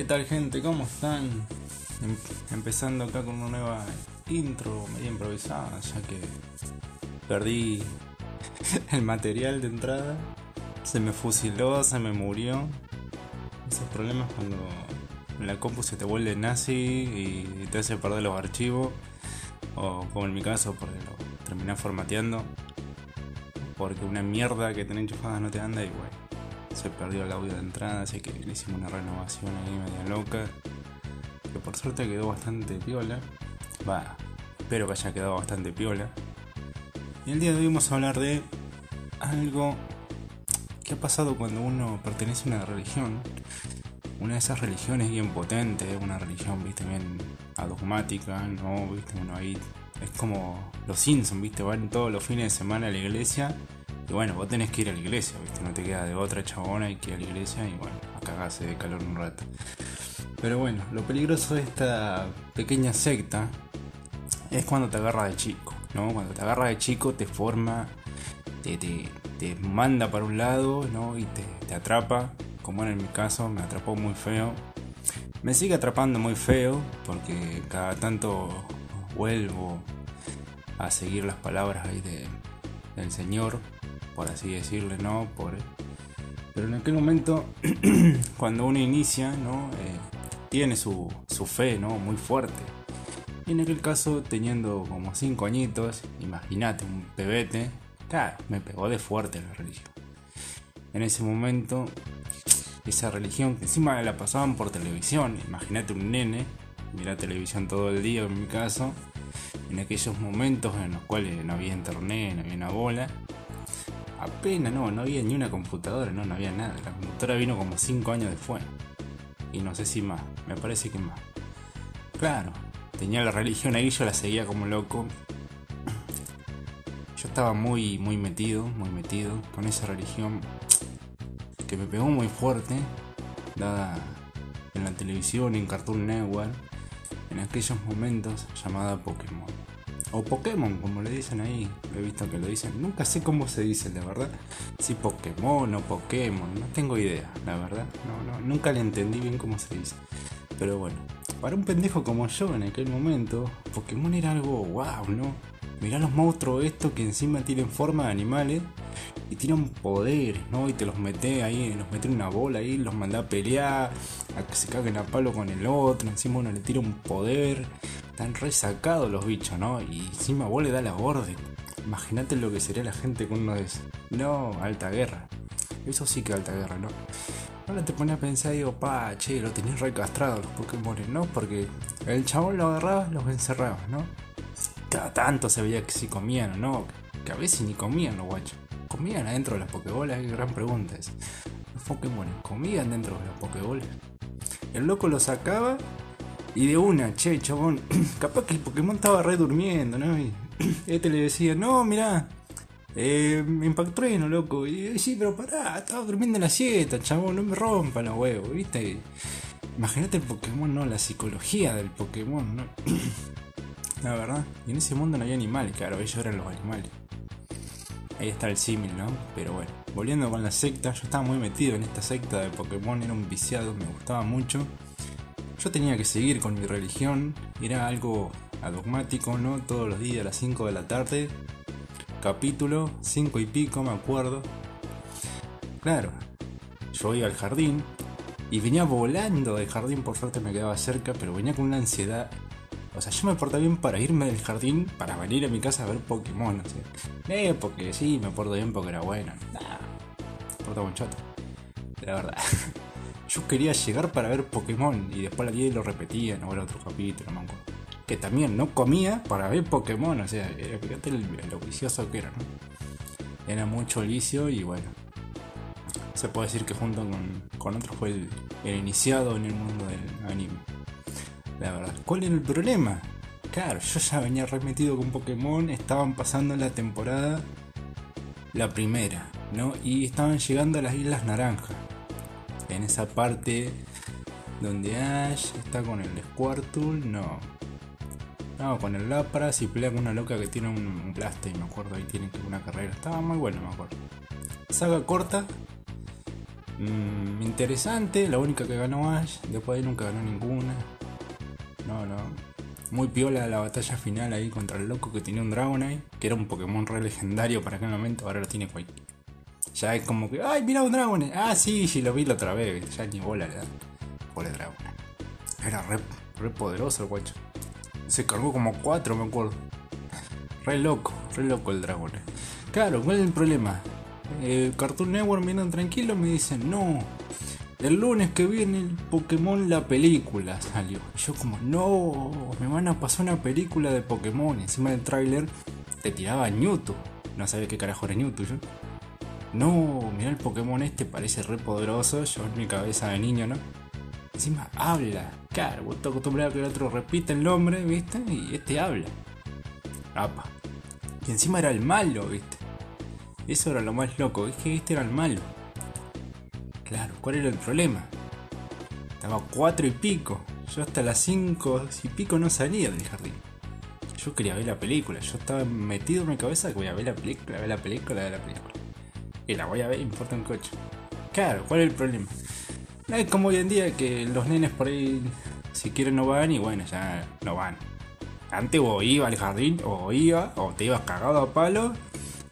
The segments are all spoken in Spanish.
¿Qué tal gente? ¿Cómo están? Em- empezando acá con una nueva intro medio improvisada, ya que perdí el material de entrada, se me fusiló, se me murió. Esos problemas cuando la compu se te vuelve nazi y te hace perder los archivos, o como en mi caso, porque lo terminé formateando, porque una mierda que tenés enchufada no te anda y bueno se perdió el audio de entrada, así que le hicimos una renovación ahí media loca. Que por suerte quedó bastante piola. Va, espero que haya quedado bastante piola. Y el día de hoy vamos a hablar de algo que ha pasado cuando uno pertenece a una religión. Una de esas religiones bien potente, una religión, viste, bien adogmática, ¿no? Viste, uno ahí es como los Simpsons, viste, van todos los fines de semana a la iglesia y bueno, vos tenés que ir a la iglesia, ¿viste? No te queda de otra chabona y que ir a la iglesia y bueno, a cagarse de calor un rato. Pero bueno, lo peligroso de esta pequeña secta es cuando te agarra de chico, ¿no? Cuando te agarra de chico te forma, te, te, te manda para un lado, ¿no? Y te, te atrapa, como en mi caso, me atrapó muy feo. Me sigue atrapando muy feo porque cada tanto vuelvo a seguir las palabras ahí de, del Señor por así decirle, ¿no? Por, pero en aquel momento, cuando uno inicia, ¿no? Eh, tiene su, su fe, ¿no? Muy fuerte. Y en aquel caso, teniendo como 5 añitos, imagínate, un pebete, claro, me pegó de fuerte la religión. En ese momento, esa religión que encima la pasaban por televisión, imagínate un nene, mira televisión todo el día en mi caso, en aquellos momentos en los cuales no había internet, no había una bola, apenas no, no había ni una computadora, no, no había nada. La computadora vino como 5 años después. Y no sé si más, me parece que más. Claro, tenía la religión ahí, yo la seguía como loco. Yo estaba muy, muy metido, muy metido con esa religión que me pegó muy fuerte, dada en la televisión, en Cartoon Network, en aquellos momentos llamada Pokémon. O Pokémon, como le dicen ahí. He visto que lo dicen. Nunca sé cómo se dice, la verdad. Si Pokémon o Pokémon. No tengo idea, la verdad. No, no, nunca le entendí bien cómo se dice. Pero bueno, para un pendejo como yo en aquel momento, Pokémon era algo wow, ¿no? Mirá los monstruos estos que encima tienen forma de animales y tienen poderes, ¿no? Y te los mete ahí, los mete en una bola ahí, los manda a pelear, a que se caguen a palo con el otro, encima uno le tira un poder, están resacados los bichos, ¿no? Y encima vos le da la orden. Imagínate lo que sería la gente con uno de esos. No, alta guerra. Eso sí que alta guerra, ¿no? Ahora te pones a pensar y digo, pa, che, lo tenías recastrado los Pokémon, ¿no? Porque el chabón lo agarraba, los encerraba, ¿no? Cada tanto se veía que si comían o no, que a veces ni comían los guachos. ¿Comían adentro de las Pokébolas? Qué gran pregunta es. Los Pokémon comían dentro de las Pokébolas. El loco lo sacaba y de una, che, chabón, capaz que el Pokémon estaba re durmiendo, ¿no? Y este le decía, no, mirá, eh, me impactó loco. Y sí, pero pará, estaba durmiendo en la siesta, chabón, no me rompan los huevos, ¿viste? Imagínate el Pokémon, ¿no? La psicología del Pokémon, ¿no? la verdad. Y en ese mundo no había animales, claro, ellos eran los animales. Ahí está el símil, ¿no? Pero bueno, volviendo con la secta, yo estaba muy metido en esta secta de Pokémon, era un viciado, me gustaba mucho. Yo tenía que seguir con mi religión, era algo adogmático, ¿no? Todos los días a las 5 de la tarde, capítulo 5 y pico, me acuerdo. Claro, yo iba al jardín y venía volando del jardín, por suerte me quedaba cerca, pero venía con una ansiedad. O sea, yo me portaba bien para irme del jardín para venir a mi casa a ver Pokémon. O sea, eh, porque sí, me porto bien porque era bueno. Nah, me porto buen choto. La verdad. Yo quería llegar para ver Pokémon y después la 10 lo repetía en otro capítulo, manco. Que también no comía para ver Pokémon, o sea, fíjate lo vicioso que era, ¿no? Era mucho vicio y bueno. Se puede decir que junto con, con otros fue el, el iniciado en el mundo del anime. La verdad. ¿Cuál era el problema? Claro, yo ya venía remetido con Pokémon, estaban pasando la temporada la primera, ¿no? Y estaban llegando a las Islas Naranjas en esa parte donde Ash está con el Squirtle, no. No, con el Lapras y pelea con una loca que tiene un, Blaster, me acuerdo, ahí tiene una carrera. Estaba muy bueno, me acuerdo. Saga corta. Mm, interesante, la única que ganó Ash, después ahí nunca ganó ninguna. No, no. Muy piola la batalla final ahí contra el loco que tenía un Dragonite, que era un Pokémon re legendario para aquel momento, ahora lo tiene cualquiera. Ya es como que, ¡ay, mira un Dragonite! Ah, sí, sí, lo vi la otra vez, ya ni bola le da. Pobre Dragonite. Era re, poderoso el guacho. Se cargó como cuatro, me acuerdo. Re loco, re loco el dragón. Claro, ¿cuál es el problema? Cartoon Network miran tranquilo me dicen, no, el lunes que viene el Pokémon la película salió. yo como, no, me van a pasar una película de Pokémon. encima del tráiler te tiraba Newton. No sabía qué carajo era Newton yo. No, mira el Pokémon este, parece re poderoso. Yo en mi cabeza de niño, ¿no? Encima habla. Claro, vos estás acostumbrado a que el otro repita el nombre, ¿viste? Y este habla. Apa. Y encima era el malo, ¿viste? Eso era lo más loco, es que este era el malo. Claro, ¿cuál era el problema? Estaba cuatro y pico. Yo hasta las cinco y pico no salía del jardín. Yo quería ver la película. Yo estaba metido en mi cabeza que voy a ver la película, ver la película, ver la película. Y la voy a ver, importa un coche. Claro, ¿cuál es el problema? No es como hoy en día que los nenes por ahí, si quieren, no van y bueno, ya no van. Antes o iba al jardín, o iba, o te ibas cagado a palo,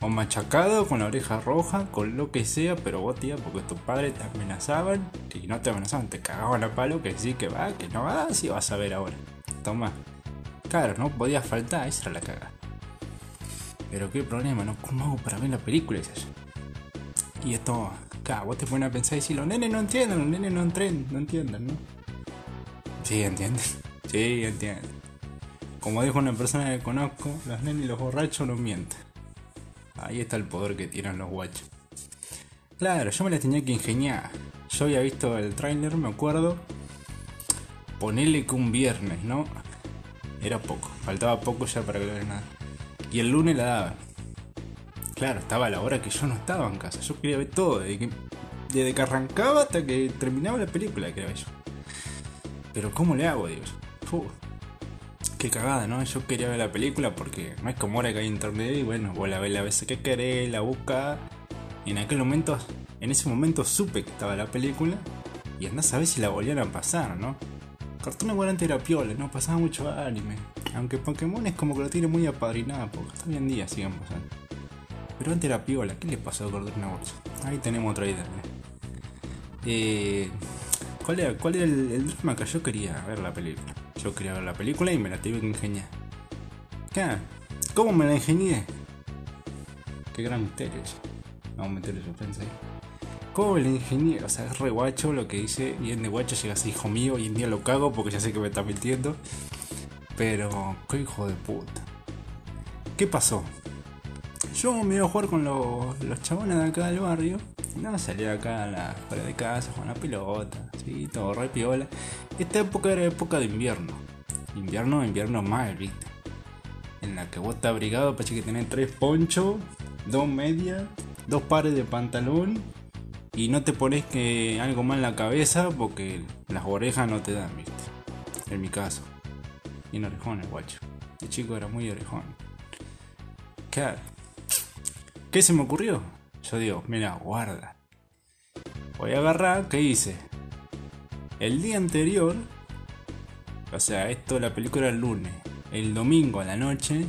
o machacado con la oreja roja, con lo que sea, pero vos tía, porque tus padres te amenazaban, y no te amenazaban, te cagaban a palo, que sí, que va, que no va, si vas a ver ahora. Toma. Claro, no podía faltar, esa era la caga. Pero qué problema, ¿no? ¿Cómo hago para ver la película? Y esto, claro, vos te pones a pensar y si los nenes no entienden, los nenes no, entren, no entienden, ¿no? Sí, entienden. Sí, entienden. Como dijo una persona que conozco, los nenes y los borrachos no mienten. Ahí está el poder que tienen los guachos. Claro, yo me las tenía que ingeniar. Yo había visto el trailer, me acuerdo. Ponerle que un viernes, ¿no? Era poco, faltaba poco ya para que lo nada. Y el lunes la daba. Claro, estaba a la hora que yo no estaba en casa. Yo quería ver todo, desde que, arrancaba hasta que terminaba la película, era yo. Pero ¿cómo le hago, Dios? Qué cagada, ¿no? Yo quería ver la película porque no es como ahora que hay internet y bueno, vos la ves la veces que querés, la buscas. Y en aquel momento, en ese momento supe que estaba la película y andás a ver si la volvían a pasar, ¿no? Cartoon Network antes era piola, ¿no? Pasaba mucho anime. Aunque Pokémon es como que lo tiene muy apadrinado, porque hasta hoy en día siguen pasando. Pero antes era piola, ¿qué le pasó a Cartoon Network? Ahí tenemos otra idea. Eh, ¿Cuál era, cuál era el, el drama que yo quería ver la película? Yo quería ver la película y me la tuve que ingeniar. ¿Qué? ¿Cómo me la ingenié? Qué gran misterio. Vamos a meterle suspense ahí. ¿Cómo me la ingenié? O sea, es re guacho lo que dice. Bien de guacho llega a hijo mío. Y en día lo cago porque ya sé que me está mintiendo. Pero, qué hijo de puta. ¿Qué pasó? Yo me iba a jugar con los, los chabones de acá del barrio. No, salía acá a la fuera de casa, con la pelota, sí, todo re piola. Esta época era época de invierno. Invierno, invierno mal, viste. En la que vos estás abrigado, para que tenés tres ponchos, dos medias, dos pares de pantalón. Y no te pones que algo mal en la cabeza porque las orejas no te dan, viste. En mi caso. Y orejón el guacho. El chico era muy orejón. ¿Qué? ¿Qué se me ocurrió? Yo digo, mira, guarda. Voy a agarrar, ¿qué hice? El día anterior, o sea, esto la película el lunes. El domingo a la noche,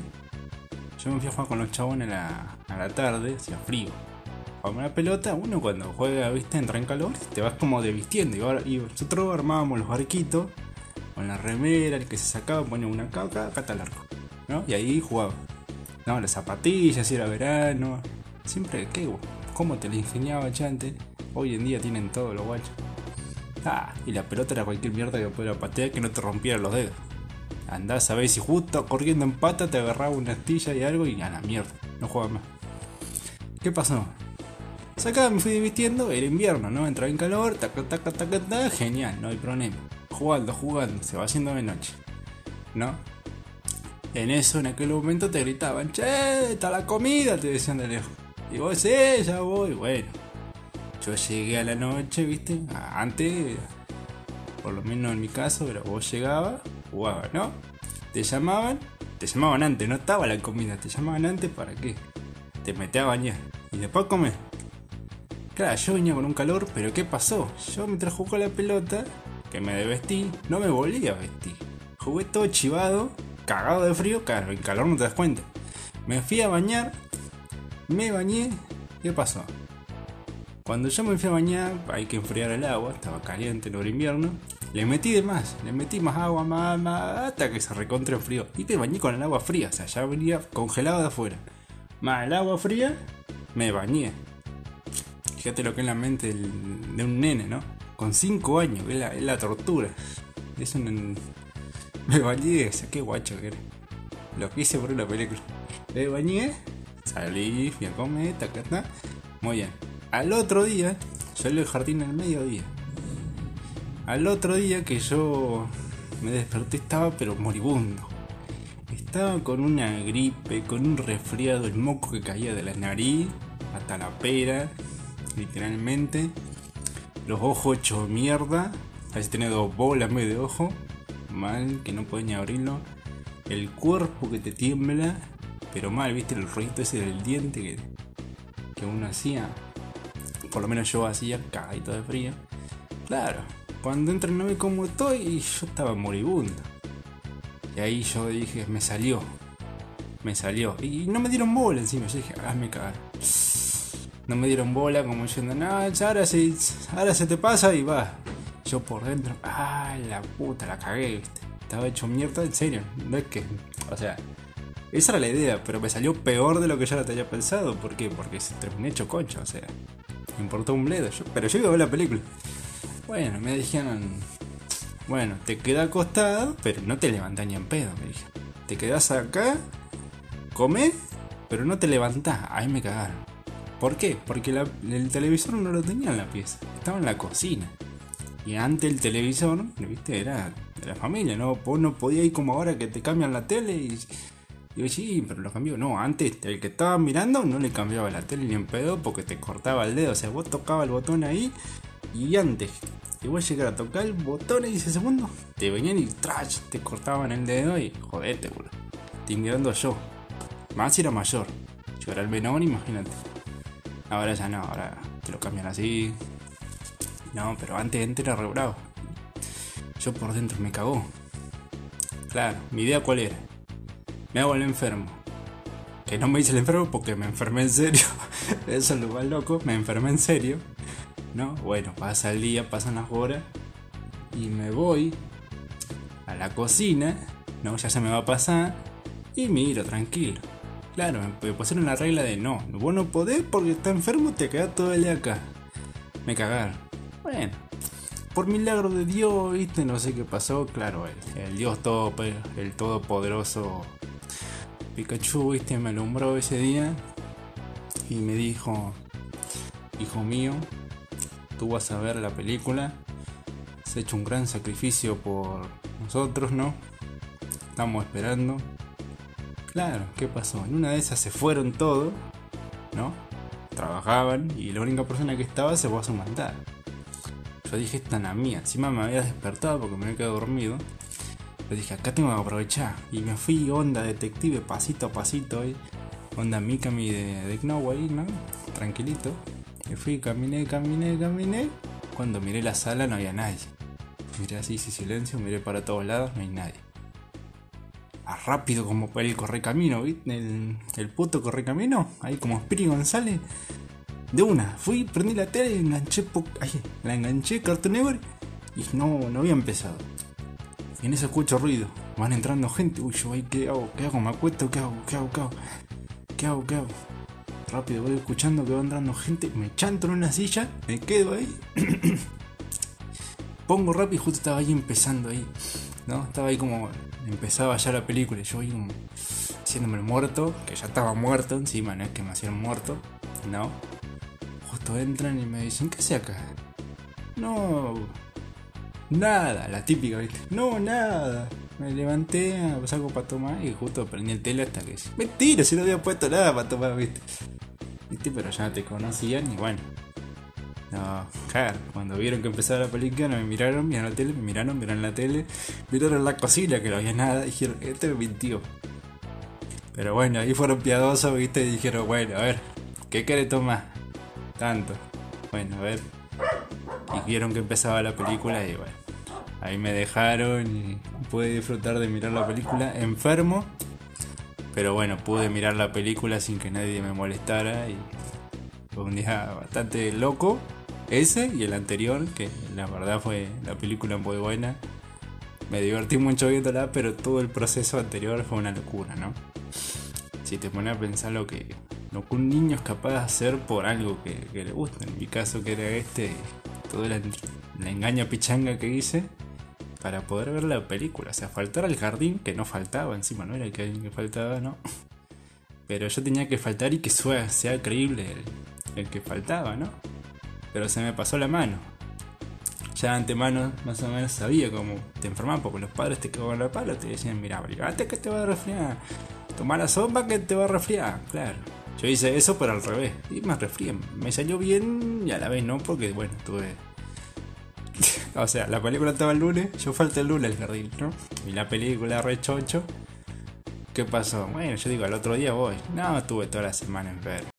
yo me fui a jugar con los chabones a la, tarde, hacía frío. Con una pelota, uno cuando juega, viste, entra en calor, te vas como de vistiendo. Y, y nosotros armábamos los barquitos con la remera, el que se sacaba, ponía una caca, acá está el arco. ¿no? Y ahí jugaba. No, las zapatillas, era verano, Siempre, ¿qué? ¿Cómo te la ingeniaba chante? Hoy en día tienen todo los guachos. Ah, y la pelota era cualquier mierda que pudiera patear que no te rompiera los dedos. Andás a ver si justo corriendo en pata te agarraba una astilla y algo y a la mierda, no juega más. ¿Qué pasó? Acá me fui divirtiendo, era invierno, ¿no? Entraba en calor, taca, taca, taca, taca, genial, no hay problema. Jugando, jugando, se va haciendo de noche, ¿no? En eso, en aquel momento te gritaban, che, está la comida, te decían de lejos. Y vos, sí, ya voy. Bueno, yo llegué a la noche, ¿viste? Antes, por lo menos en mi caso, pero vos llegabas, jugabas, ¿no? Te llamaban, te llamaban antes, no estaba la comida, te llamaban antes para qué? Te metías a bañar y después comer. Claro, yo venía con un calor, pero ¿qué pasó? Yo mientras jugó la pelota, que me desvestí, no me volví a vestir. Jugué todo chivado, cagado de frío, claro, el calor no te das cuenta. Me fui a bañar, me bañé, ¿qué pasó? Cuando yo me fui a bañar, hay que enfriar el agua, estaba caliente en el invierno. Le metí de más, le metí más agua, más, más, hasta que se recontra frío. Y te bañé con el agua fría, o sea, ya venía congelado de afuera. Más el agua fría, me bañé. Fíjate lo que es la mente de un nene, ¿no? Con 5 años, es la, tortura. Es un. Me bañé, o sea, qué guacho que era. Lo que hice por una película. Me bañé, salí, fui a comer, Muy bien al otro día, salió el jardín al mediodía. Al otro día que yo me desperté estaba pero moribundo. Estaba con una gripe, con un resfriado, el moco que caía de la nariz hasta la pera, literalmente. Los ojos hechos mierda. Así tenía dos bolas vez de ojo. Mal, que no puedes ni abrirlo. El cuerpo que te tiembla. Pero mal, viste el ruido ese del diente que, que uno hacía por lo menos yo hacía cagadito de frío. Claro, cuando entro no ve cómo estoy yo estaba moribundo. Y ahí yo dije, me salió. Me salió. Y no me dieron bola encima. Yo dije, hazme cagar. No me dieron bola como diciendo, no, ahora se, ahora se te pasa y va. Yo por dentro, ah, la puta, la cagué. Estaba hecho mierda, en serio. No es que, o sea, esa era la idea, pero me salió peor de lo que yo la tenía pensado. ¿Por qué? Porque se terminé hecho concha, o sea me importó un bledo. pero yo iba a ver la película. Bueno, me dijeron, bueno, te queda acostado, pero no te levantás ni en pedo, me dijeron. Te quedas acá, comés, pero no te levantás. Ahí me cagaron. ¿Por qué? Porque el televisor no lo tenía en la pieza, estaba en la cocina. Y antes el televisor, viste, era de la familia, ¿no? Vos no podías ir como ahora que te cambian la tele y yo, sí, pero lo cambió. No, antes el que estaba mirando no le cambiaba la tele ni en pedo porque te cortaba el dedo. O sea, vos tocabas el botón ahí y antes que vos llegara a tocar el botón y ese segundo, te venían y trash, te cortaban el dedo y jodete, boludo. Te mirando yo. Más era mayor. Yo era el menor, imagínate. Ahora ya no, ahora te lo cambian así. No, pero antes, antes era. Yo por dentro me cagó. Claro, mi idea cuál era me hago el enfermo. Que no me hice el enfermo porque me enfermé en serio. Eso es lo más loco, me enfermé en serio. ¿No? Bueno, pasa el día, pasan las horas. Y me voy a la cocina. No, ya se me va a pasar. Y miro, tranquilo. Claro, me pusieron la regla de no, vos no podés porque está enfermo, te quedás todo el día acá. Me cagaron. Por milagro de Dios, viste, no sé qué pasó, claro, el, Dios todo, el todopoderoso Pikachu, viste, me alumbró ese día y me dijo, hijo mío, tú vas a ver la película, has hecho un gran sacrificio por nosotros, ¿no? Estamos esperando. Claro, ¿qué pasó? En una de esas se fueron todos, ¿no? Trabajaban y la única persona que estaba se fue a su mandar. Yo dije, esta es la mía. Encima me había despertado porque me había quedado dormido. Le dije, acá tengo que aprovechar. Y me fui onda detective, pasito a pasito. ahí Onda Mikami de, de Know ahí, ¿no? Tranquilito. Me fui, caminé, caminé, caminé. Cuando miré la sala no había nadie. Miré así, sin silencio, miré para todos lados, no hay nadie. A rápido como el correcamino, ¿viste? El, el puto correcamino. Ahí como Spiri González. De una, fui, prendí la tele y enganché, ahí, la enganché, Cartoon Network. Y no, no había empezado. Y en eso escucho ruido. Van entrando gente. Uy, yo ahí, ¿qué hago? ¿Qué hago? ¿Me acuesto? ¿Qué hago? ¿Qué hago? ¿Qué hago? ¿Qué hago? ¿Qué hago? Rápido voy escuchando que va entrando gente. Me chanto en una silla. Me quedo ahí. Pongo rápido y justo estaba ahí empezando ahí. ¿No? Estaba ahí como. Empezaba ya la película. Yo ahí como. Haciéndome el muerto. Que ya estaba muerto encima. No es que me hacían muerto. No. Justo entran y me dicen, ¿qué hace acá? No Nada, la típica, ¿viste? No, nada. Me levanté, algo para tomar y justo prendí el tele hasta que. Mentira, si no había puesto nada para tomar, ¿viste? ¿Viste? Pero ya te conocían y bueno. No, claro, cuando vieron que empezaba la película, me miraron, miraron la tele, me miraron, miraron la tele, miraron la cocina que no había nada, dijeron, este me mintió. Pero bueno, ahí fueron piadosos, viste, y dijeron, bueno, a ver, ¿qué quiere tomar? Tanto. bueno, a ver. Y vieron que empezaba la película y bueno, ahí me dejaron y pude disfrutar de mirar la película enfermo. Pero bueno, pude mirar la película sin que nadie me molestara y fue un día bastante loco. Ese y el anterior, que la verdad fue la película muy buena. Me divertí mucho viéndola, pero todo el proceso anterior fue una locura, ¿no? Si te pones a pensar lo que, lo que un niño es capaz de hacer por algo que, le gusta, en mi caso que era este, toda la, la engaña pichanga que hice para poder ver la película. O sea, faltar al jardín, que no faltaba encima, no era que, que faltaba, no. Pero yo tenía que faltar y que sea, sea creíble el, el que faltaba, ¿no? Pero se me pasó la mano. Ya antemano más o menos sabía cómo te enfermaban porque los padres te cagaban la pala, te decían, mira, abrigate que te va a resfriar. Toma la sopa que te va a resfriar, claro. Yo hice eso pero al revés. Y me resfrié. Me salió bien y a la vez no, porque bueno, tuve o sea, la película estaba el lunes, yo falté el lunes al jardín, ¿no? Y la película re chocho. ¿Qué pasó? Bueno, yo digo, al otro día voy. No, estuve toda la semana en ver.